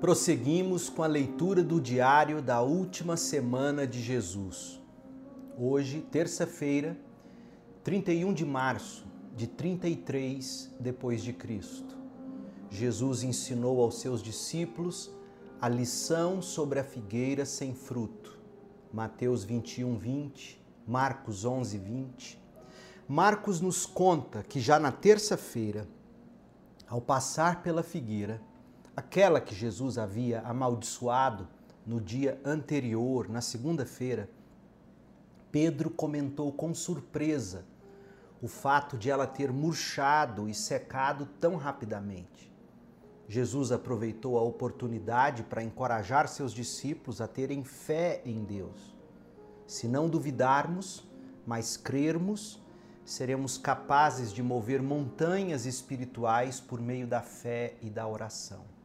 Prosseguimos com a leitura do diário da última semana de Jesus. Hoje, terça-feira, 31 de março de 33 depois de Cristo. Jesus ensinou aos seus discípulos a lição sobre a figueira sem fruto. Mateus 21, 20, Marcos 11, 20. Marcos nos conta que já na terça-feira, ao passar pela figueira, aquela que Jesus havia amaldiçoado no dia anterior, na segunda-feira, Pedro comentou com surpresa o fato de ela ter murchado e secado tão rapidamente. Jesus aproveitou a oportunidade para encorajar seus discípulos a terem fé em Deus. Se não duvidarmos, mas crermos, seremos capazes de mover montanhas espirituais por meio da fé e da oração.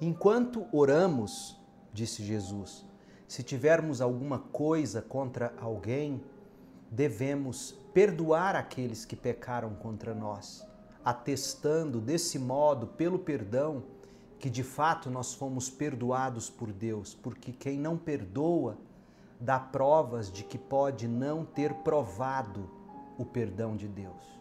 Enquanto oramos, disse Jesus, se tivermos alguma coisa contra alguém, devemos perdoar aqueles que pecaram contra nós, atestando desse modo, pelo perdão, que de fato nós fomos perdoados por Deus, porque quem não perdoa dá provas de que pode não ter provado o perdão de Deus.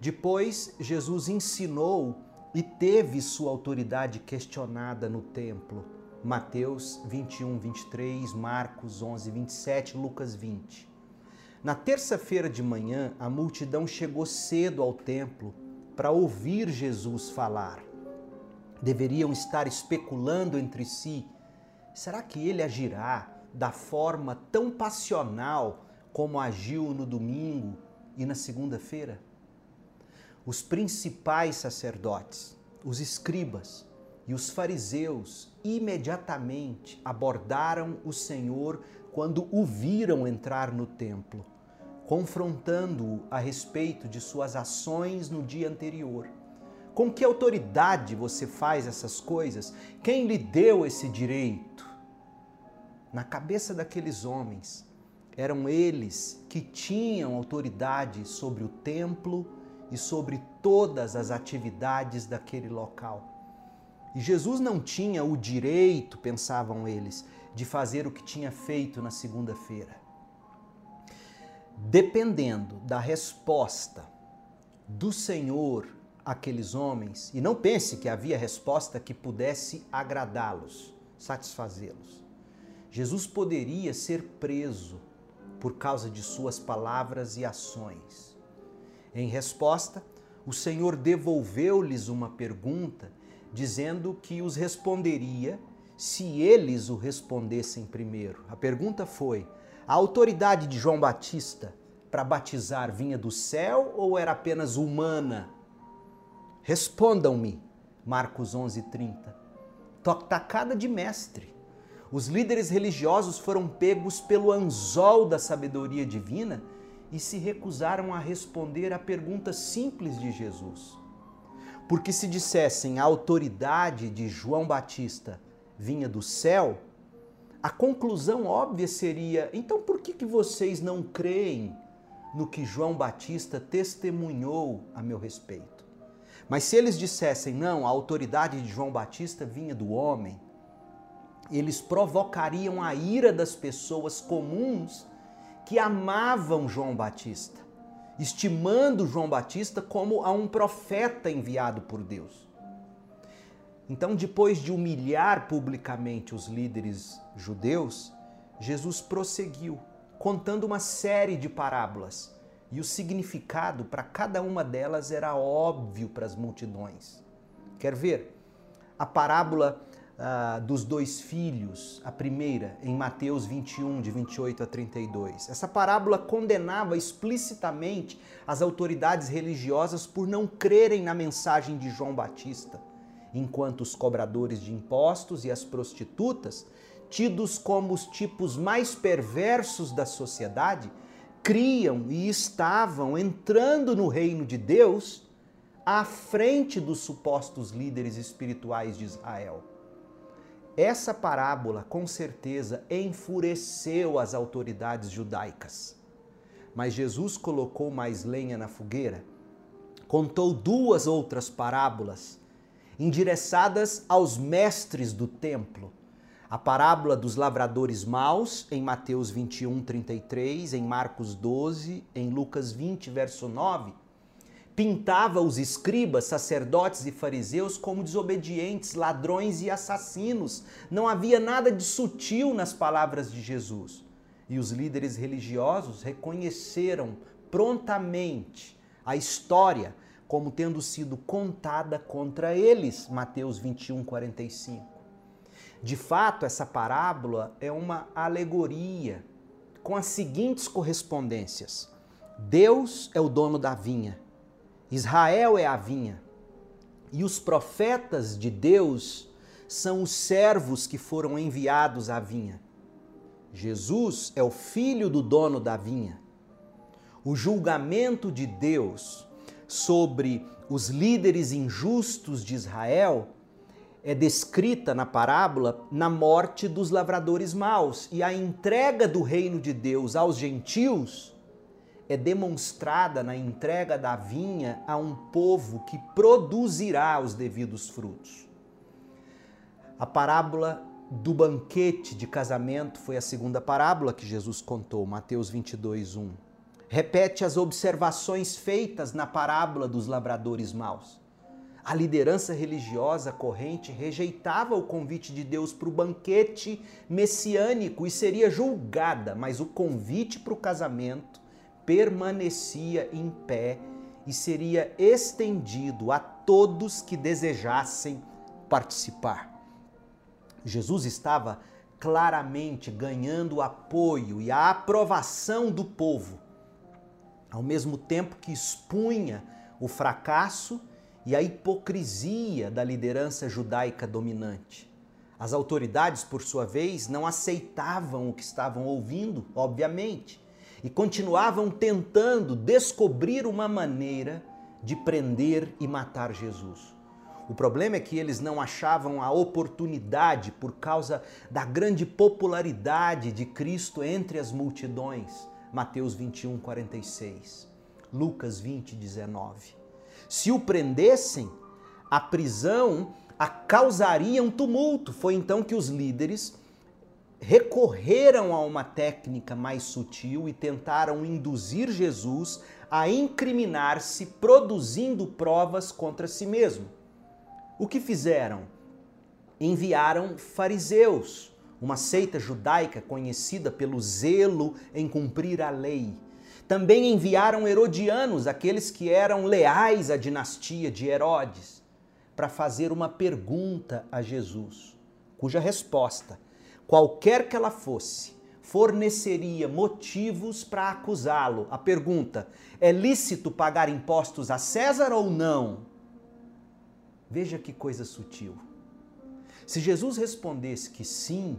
Depois, Jesus ensinou e teve sua autoridade questionada no templo. Mateus 21, 23, Marcos 11, 27, Lucas 20. Na terça-feira de manhã, a multidão chegou cedo ao templo para ouvir Jesus falar. Deveriam estar especulando entre si: será que ele agirá da forma tão passional como agiu no domingo e na segunda-feira? Os principais sacerdotes, os escribas e os fariseus imediatamente abordaram o Senhor quando o viram entrar no templo, confrontando-o a respeito de suas ações no dia anterior. Com que autoridade você faz essas coisas? Quem lhe deu esse direito? Na cabeça daqueles homens, eram eles que tinham autoridade sobre o templo e sobre todas as atividades daquele local. E Jesus não tinha o direito, pensavam eles, de fazer o que tinha feito na segunda-feira. Dependendo da resposta do Senhor àqueles homens, e não pense que havia resposta que pudesse agradá-los, satisfazê-los. Jesus poderia ser preso por causa de suas palavras e ações. Em resposta, o Senhor devolveu-lhes uma pergunta, dizendo que os responderia se eles o respondessem primeiro. A pergunta foi: a autoridade de João Batista para batizar vinha do céu ou era apenas humana? Respondam-me. Marcos 11:30. Tacada de mestre. Os líderes religiosos foram pegos pelo anzol da sabedoria divina e se recusaram a responder à pergunta simples de Jesus. Porque se dissessem a autoridade de João Batista vinha do céu, a conclusão óbvia seria: então por que, que vocês não creem no que João Batista testemunhou a meu respeito? Mas se eles dissessem não, a autoridade de João Batista vinha do homem, eles provocariam a ira das pessoas comuns que amavam João Batista, estimando João Batista como a um profeta enviado por Deus. Então, depois de humilhar publicamente os líderes judeus, Jesus prosseguiu, contando uma série de parábolas, e o significado para cada uma delas era óbvio para as multidões. Quer ver? A parábola uh, dos dois filhos, a primeira, em Mateus 21, de 28 a 32. Essa parábola condenava explicitamente as autoridades religiosas por não crerem na mensagem de João Batista, enquanto os cobradores de impostos e as prostitutas, tidos como os tipos mais perversos da sociedade, criam e estavam entrando no reino de Deus à frente dos supostos líderes espirituais de Israel. Essa parábola, com certeza, enfureceu as autoridades judaicas. Mas Jesus colocou mais lenha na fogueira, contou duas outras parábolas, endereçadas aos mestres do templo. A parábola dos lavradores maus, em Mateus 21, 33, em Marcos 12, em Lucas 20, verso 9, pintava os escribas, sacerdotes e fariseus como desobedientes, ladrões e assassinos. Não havia nada de sutil nas palavras de Jesus. E os líderes religiosos reconheceram prontamente a história como tendo sido contada contra eles. Mateus 21, 45. De fato, essa parábola é uma alegoria com as seguintes correspondências: Deus é o dono da vinha Israel é a vinha. E os profetas de Deus são os servos que foram enviados à vinha. Jesus é o filho do dono da vinha. O julgamento de Deus sobre os líderes injustos de Israel é descrita na parábola na morte dos lavradores maus e a entrega do reino de Deus aos gentios é demonstrada na entrega da vinha a um povo que produzirá os devidos frutos. A parábola do banquete de casamento foi a segunda parábola que Jesus contou, Mateus 22, 1. Repete as observações feitas na parábola dos labradores maus. A liderança religiosa corrente rejeitava o convite de Deus para o banquete messiânico e seria julgada, mas o convite para o casamento permanecia em pé e seria estendido a todos que desejassem participar. Jesus estava claramente ganhando o apoio e a aprovação do povo, ao mesmo tempo que expunha o fracasso e a hipocrisia da liderança judaica dominante. As autoridades, por sua vez, não aceitavam o que estavam ouvindo, obviamente, e continuavam tentando descobrir uma maneira de prender e matar Jesus. O problema é que eles não achavam a oportunidade por causa da grande popularidade de Cristo entre as multidões. Mateus 21, 46. Lucas 20, 19. Se o prendessem, a prisão a causaria um tumulto. Foi então que os líderes recorreram a uma técnica mais sutil e tentaram induzir Jesus a incriminar-se produzindo provas contra si mesmo. O que fizeram? Enviaram fariseus, uma seita judaica conhecida pelo zelo em cumprir a lei. Também enviaram herodianos, aqueles que eram leais à dinastia de Herodes, para fazer uma pergunta a Jesus, cuja resposta qualquer que ela fosse, forneceria motivos para acusá-lo. A pergunta: é lícito pagar impostos a César ou não? Veja que coisa sutil. Se Jesus respondesse que sim,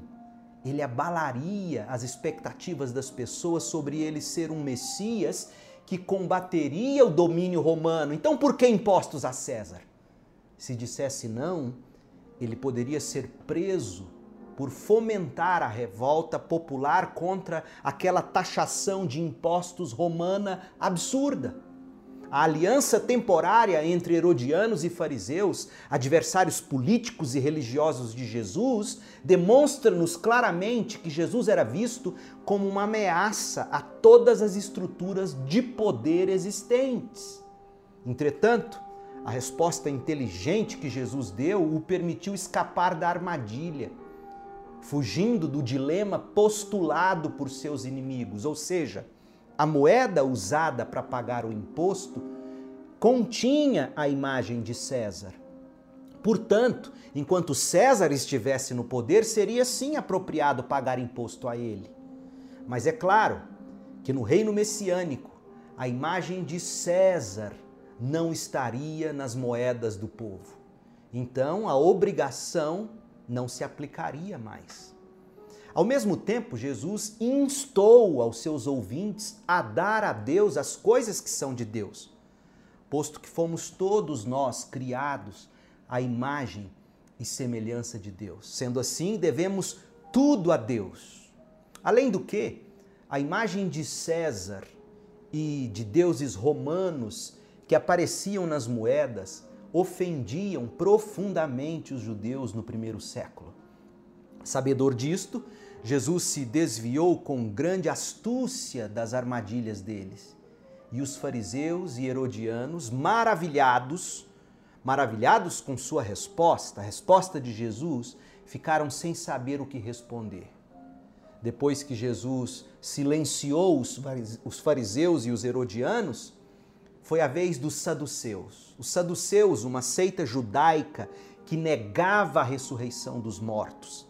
ele abalaria as expectativas das pessoas sobre ele ser um Messias que combateria o domínio romano. Então, por que impostos a César? Se dissesse não, ele poderia ser preso por fomentar a revolta popular contra aquela taxação de impostos romana absurda. A aliança temporária entre herodianos e fariseus, adversários políticos e religiosos de Jesus, demonstra-nos claramente que Jesus era visto como uma ameaça a todas as estruturas de poder existentes. Entretanto, a resposta inteligente que Jesus deu o permitiu escapar da armadilha fugindo do dilema postulado por seus inimigos, ou seja, a moeda usada para pagar o imposto continha a imagem de César. Portanto, enquanto César estivesse no poder, seria sim apropriado pagar imposto a ele. Mas é claro que no reino messiânico, a imagem de César não estaria nas moedas do povo. Então, a obrigação não se aplicaria mais. Ao mesmo tempo, Jesus instou aos seus ouvintes a dar a Deus as coisas que são de Deus, posto que fomos todos nós criados à imagem e semelhança de Deus. Sendo assim, devemos tudo a Deus. Além do que, a imagem de César e de deuses romanos que apareciam nas moedas ofendiam profundamente os judeus no primeiro século. Sabedor disto, Jesus se desviou com grande astúcia das armadilhas deles. E os fariseus e herodianos, maravilhados, maravilhados com sua resposta, a resposta de Jesus, ficaram sem saber o que responder. Depois que Jesus silenciou os fariseus e os herodianos, foi a vez dos saduceus. Os saduceus, uma seita judaica que negava a ressurreição dos mortos.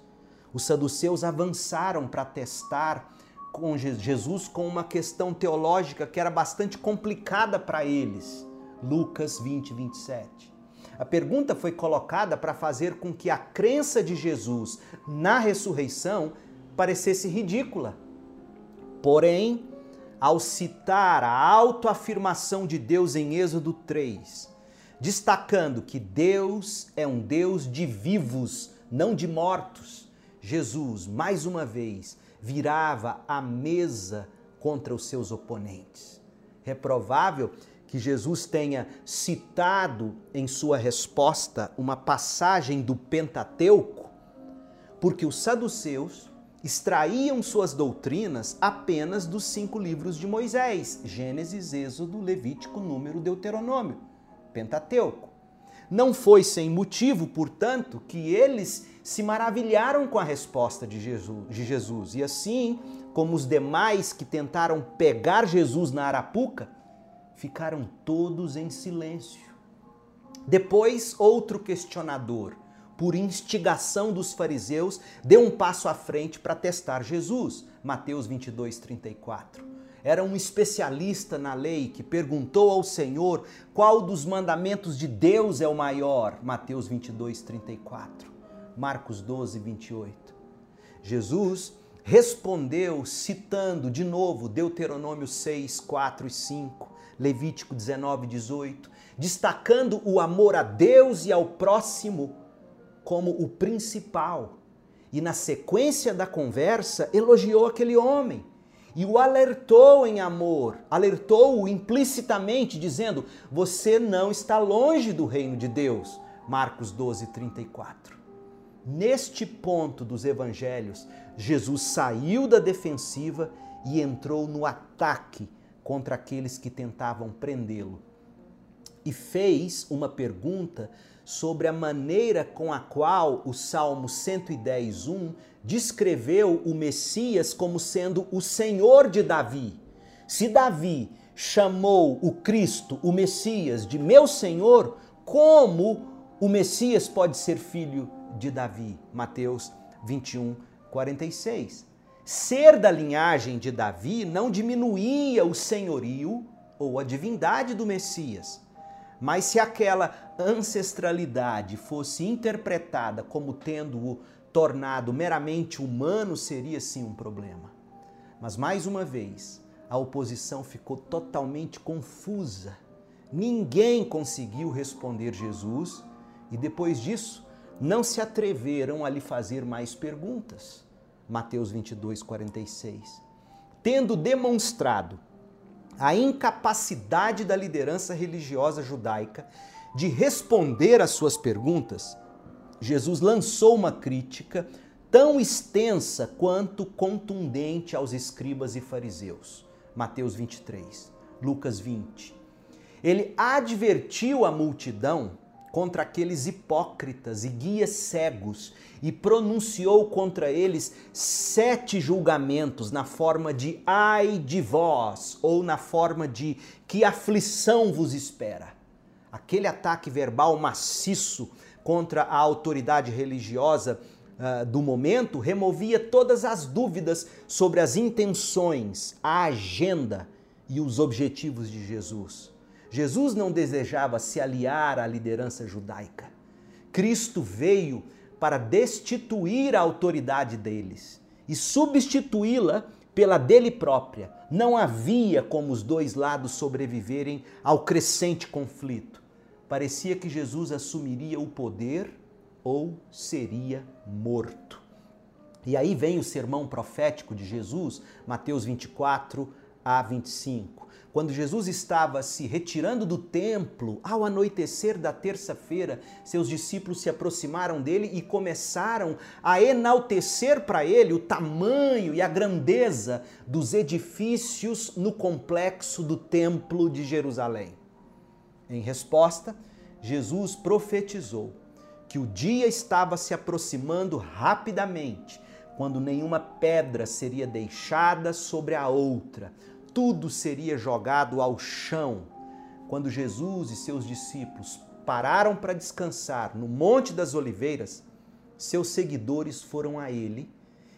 Os saduceus avançaram para testar com Jesus com uma questão teológica que era bastante complicada para eles. Lucas 20, 27. A pergunta foi colocada para fazer com que a crença de Jesus na ressurreição parecesse ridícula. Porém, ao citar a autoafirmação de Deus em Êxodo 3, destacando que Deus é um Deus de vivos, não de mortos, Jesus, mais uma vez, virava a mesa contra os seus oponentes. É provável que Jesus tenha citado em sua resposta uma passagem do Pentateuco, porque os saduceus extraíam suas doutrinas apenas dos cinco livros de Moisés: Gênesis, Êxodo, Levítico, Número, Deuteronômio, Pentateuco. Não foi sem motivo, portanto, que eles se maravilharam com a resposta de Jesus, de Jesus. E assim como os demais que tentaram pegar Jesus na arapuca, ficaram todos em silêncio. Depois, outro questionador, por instigação dos fariseus, deu um passo à frente para testar Jesus. Mateus 22, 34 era um especialista na lei que perguntou ao Senhor qual dos mandamentos de Deus é o maior. Mateus 22, 34. Marcos 12, 28. Jesus respondeu citando de novo Deuteronômio 6, 4 e 5, Levítico 19, 18, destacando o amor a Deus e ao próximo como o principal. E na sequência da conversa, elogiou aquele homem e o alertou em amor, alertou-o implicitamente, dizendo: Você não está longe do reino de Deus. Marcos 12, 34. Neste ponto dos evangelhos, Jesus saiu da defensiva e entrou no ataque contra aqueles que tentavam prendê-lo. E fez uma pergunta sobre a maneira com a qual o Salmo 110:1 descreveu o Messias como sendo o Senhor de Davi. Se Davi chamou o Cristo, o Messias, de meu Senhor, como o Messias pode ser filho de Davi? Mateus 21, 46. Ser da linhagem de Davi não diminuía o senhorio ou a divindade do Messias. Mas se aquela ancestralidade fosse interpretada como tendo-o tornado meramente humano, seria sim um problema. Mas mais uma vez, a oposição ficou totalmente confusa. Ninguém conseguiu responder Jesus e depois disso não se atreveram a lhe fazer mais perguntas. Mateus 22, 46. Tendo demonstrado a incapacidade da liderança religiosa judaica de responder às suas perguntas, Jesus lançou uma crítica tão extensa quanto contundente aos escribas e fariseus. Mateus 23, Lucas 20. Ele advertiu a multidão contra aqueles hipócritas e guias cegos e pronunciou contra eles sete julgamentos na forma de ai de vós ou na forma de que aflição vos espera. Aquele ataque verbal maciço contra a autoridade religiosa uh, do momento removia todas as dúvidas sobre as intenções, a agenda e os objetivos de Jesus. Jesus não desejava se aliar à liderança judaica. Cristo veio para destituir a autoridade deles e substituí-la pela dele própria. Não havia como os dois lados sobreviverem ao crescente conflito. Parecia que Jesus assumiria o poder ou seria morto. E aí vem o sermão profético de Jesus, Mateus 24, a 25. Quando Jesus estava se retirando do templo, ao anoitecer da terça-feira, seus discípulos se aproximaram dele e começaram a enaltecer para ele o tamanho e a grandeza dos edifícios no complexo do templo de Jerusalém. Em resposta, Jesus profetizou que o dia estava se aproximando rapidamente, quando nenhuma pedra seria deixada sobre a outra, tudo seria jogado ao chão. Quando Jesus e seus discípulos pararam para descansar no Monte das Oliveiras, seus seguidores foram a ele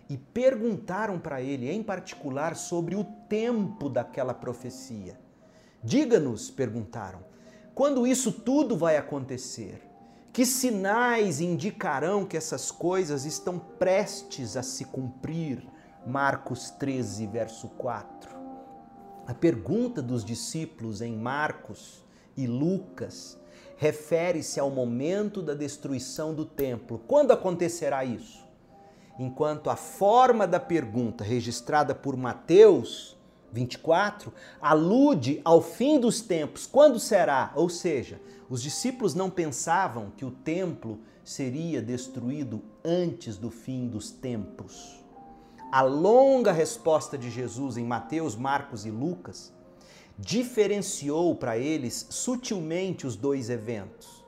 e perguntaram para ele, em particular, sobre o tempo daquela profecia. Diga-nos, perguntaram, quando isso tudo vai acontecer? Que sinais indicarão que essas coisas estão prestes a se cumprir? Marcos 13, verso 4. A pergunta dos discípulos em Marcos e Lucas refere-se ao momento da destruição do templo. Quando acontecerá isso? Enquanto a forma da pergunta registrada por Mateus 24 alude ao fim dos tempos. Quando será? Ou seja, os discípulos não pensavam que o templo seria destruído antes do fim dos tempos a longa resposta de Jesus em Mateus, Marcos e Lucas diferenciou para eles sutilmente os dois eventos.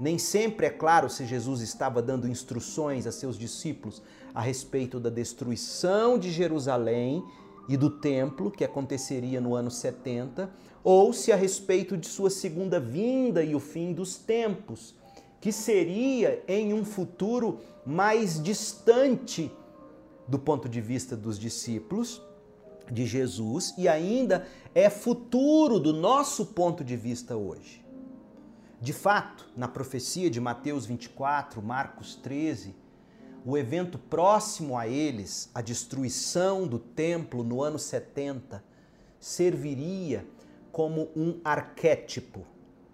Nem sempre é claro se Jesus estava dando instruções a seus discípulos a respeito da destruição de Jerusalém e do templo, que aconteceria no ano 70, ou se a respeito de sua segunda vinda e o fim dos tempos, que seria em um futuro mais distante do ponto de vista dos discípulos de Jesus e ainda é futuro do nosso ponto de vista hoje. De fato, na profecia de Mateus 24, Marcos 13, o evento próximo a eles, a destruição do templo no ano 70, serviria como um arquétipo,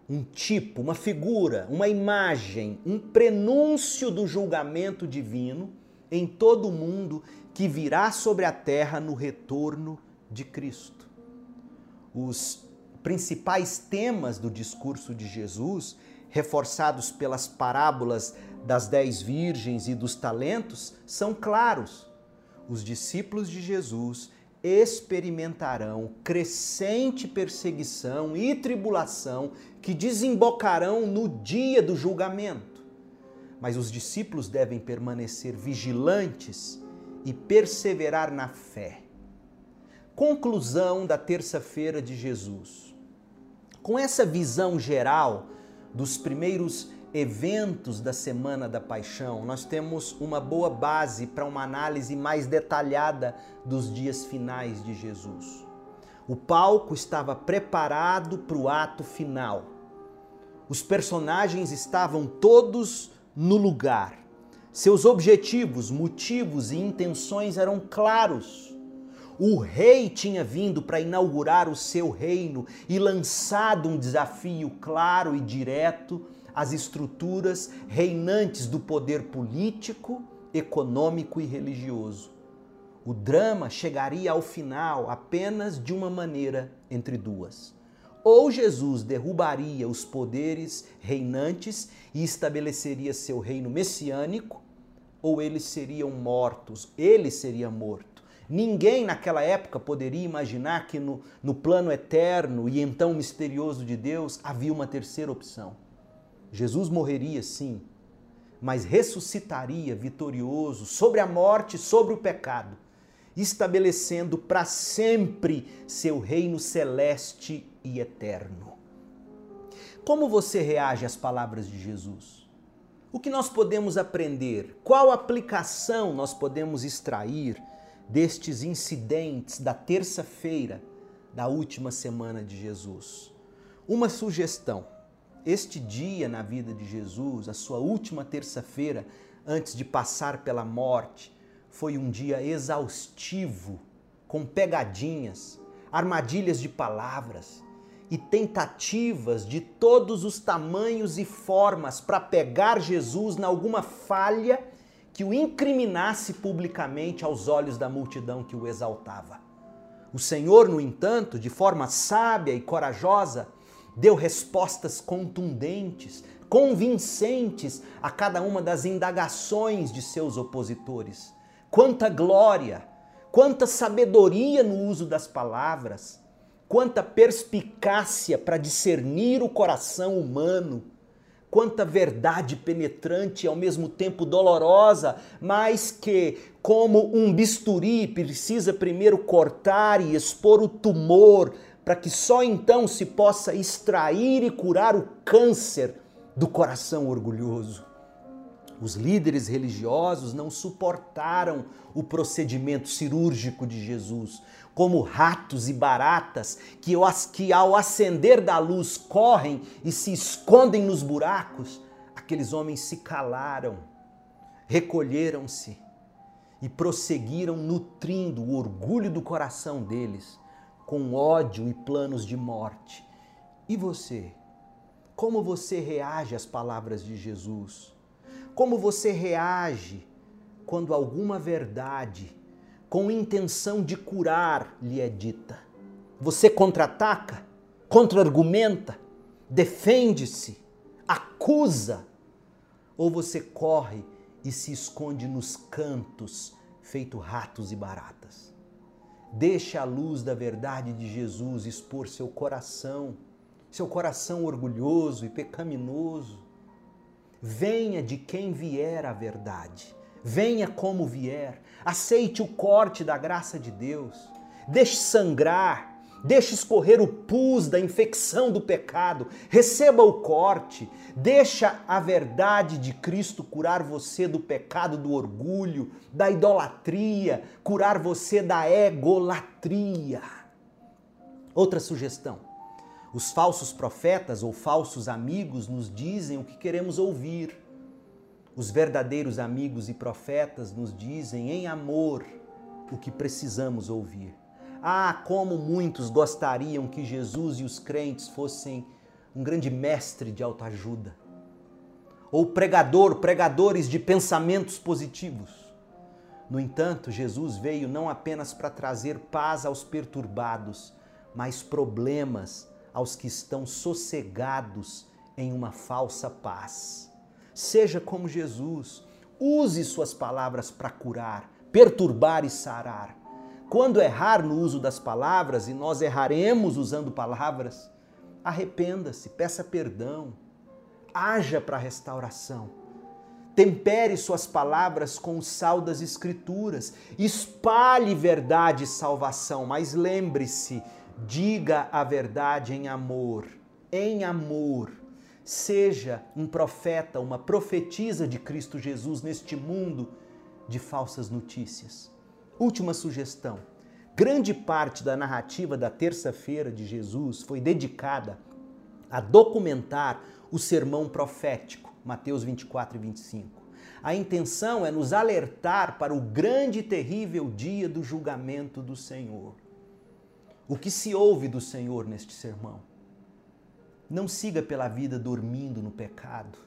um tipo, uma figura, uma imagem, um prenúncio do julgamento divino em todo o mundo que virá sobre a terra no retorno de Cristo. Os principais temas do discurso de Jesus, reforçados pelas parábolas das dez virgens e dos talentos, são claros. Os discípulos de Jesus experimentarão crescente perseguição e tribulação que desembocarão no dia do julgamento mas os discípulos devem permanecer vigilantes e perseverar na fé. Conclusão da terça-feira de Jesus. Com essa visão geral dos primeiros eventos da Semana da Paixão, nós temos uma boa base para uma análise mais detalhada dos dias finais de Jesus. O palco estava preparado para o ato final. Os personagens estavam todos no lugar. Seus objetivos, motivos e intenções eram claros. O rei tinha vindo para inaugurar o seu reino e lançado um desafio claro e direto às estruturas reinantes do poder político, econômico e religioso. O drama chegaria ao final apenas de uma maneira entre duas ou Jesus derrubaria os poderes reinantes e estabeleceria seu reino messiânico, ou eles seriam mortos, ele seria morto. Ninguém naquela época poderia imaginar que no, no plano eterno e então misterioso de Deus havia uma terceira opção. Jesus morreria sim, mas ressuscitaria vitorioso sobre a morte, sobre o pecado, estabelecendo para sempre seu reino celeste e eterno. Como você reage às palavras de Jesus? O que nós podemos aprender? Qual aplicação nós podemos extrair destes incidentes da terça-feira da última semana de Jesus? Uma sugestão: este dia na vida de Jesus, a sua última terça-feira antes de passar pela morte, foi um dia exaustivo, com pegadinhas, armadilhas de palavras, e tentativas de todos os tamanhos e formas para pegar Jesus na alguma falha que o incriminasse publicamente aos olhos da multidão que o exaltava. O Senhor, no entanto, de forma sábia e corajosa, deu respostas contundentes, convincentes a cada uma das indagações de seus opositores. Quanta glória, quanta sabedoria no uso das palavras, quanta perspicácia para discernir o coração humano quanta verdade penetrante e ao mesmo tempo dolorosa, mas que, como um bisturi, precisa primeiro cortar e expor o tumor, para que só então se possa extrair e curar o câncer do coração orgulhoso. Os líderes religiosos não suportaram o procedimento cirúrgico de Jesus, como ratos e baratas que, que ao acender da luz correm e se escondem nos buracos. Aqueles homens se calaram, recolheram-se e prosseguiram nutrindo o orgulho do coração deles com ódio e planos de morte. E você? Como você reage às palavras de Jesus? Como você reage quando alguma verdade com intenção de curar lhe é dita? Você contra-ataca? Contra-argumenta? Defende-se? Acusa? Ou você corre e se esconde nos cantos, feito ratos e baratas? Deixe a luz da verdade de Jesus expor seu coração, seu coração orgulhoso e pecaminoso Venha de quem vier a verdade. Venha como vier. Aceite o corte da graça de Deus. Deixe sangrar. Deixe escorrer o pus da infecção do pecado. Receba o corte. Deixa a verdade de Cristo curar você do pecado do orgulho, da idolatria, curar você da egolatria. Outra sugestão os falsos profetas ou falsos amigos nos dizem o que queremos ouvir. Os verdadeiros amigos e profetas nos dizem em amor o que precisamos ouvir. Ah, como muitos gostariam que Jesus e os crentes fossem um grande mestre de autoajuda, ou pregador, pregadores de pensamentos positivos. No entanto, Jesus veio não apenas para trazer paz aos perturbados, mas problemas aos que estão sossegados em uma falsa paz. Seja como Jesus, use suas palavras para curar, perturbar e sarar. Quando errar no uso das palavras, e nós erraremos usando palavras, arrependa-se, peça perdão, haja para restauração. Tempere suas palavras com o sal das Escrituras, espalhe verdade e salvação, mas lembre-se Diga a verdade em amor, em amor. Seja um profeta, uma profetisa de Cristo Jesus neste mundo de falsas notícias. Última sugestão. Grande parte da narrativa da terça-feira de Jesus foi dedicada a documentar o sermão profético, Mateus 24 e 25. A intenção é nos alertar para o grande e terrível dia do julgamento do Senhor o que se ouve do Senhor neste sermão. Não siga pela vida dormindo no pecado.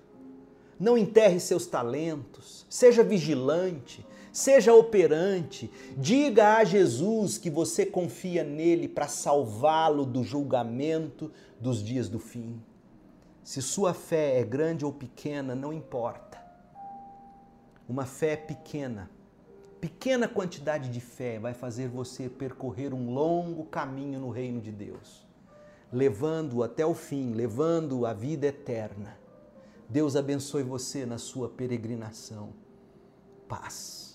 Não enterre seus talentos. Seja vigilante. Seja operante. Diga a Jesus que você confia nele para salvá-lo do julgamento dos dias do fim. Se sua fé é grande ou pequena, não importa. Uma fé pequena pequena quantidade de fé vai fazer você percorrer um longo caminho no reino de Deus, levando-o até o fim, levando-o à vida eterna. Deus abençoe você na sua peregrinação. Paz.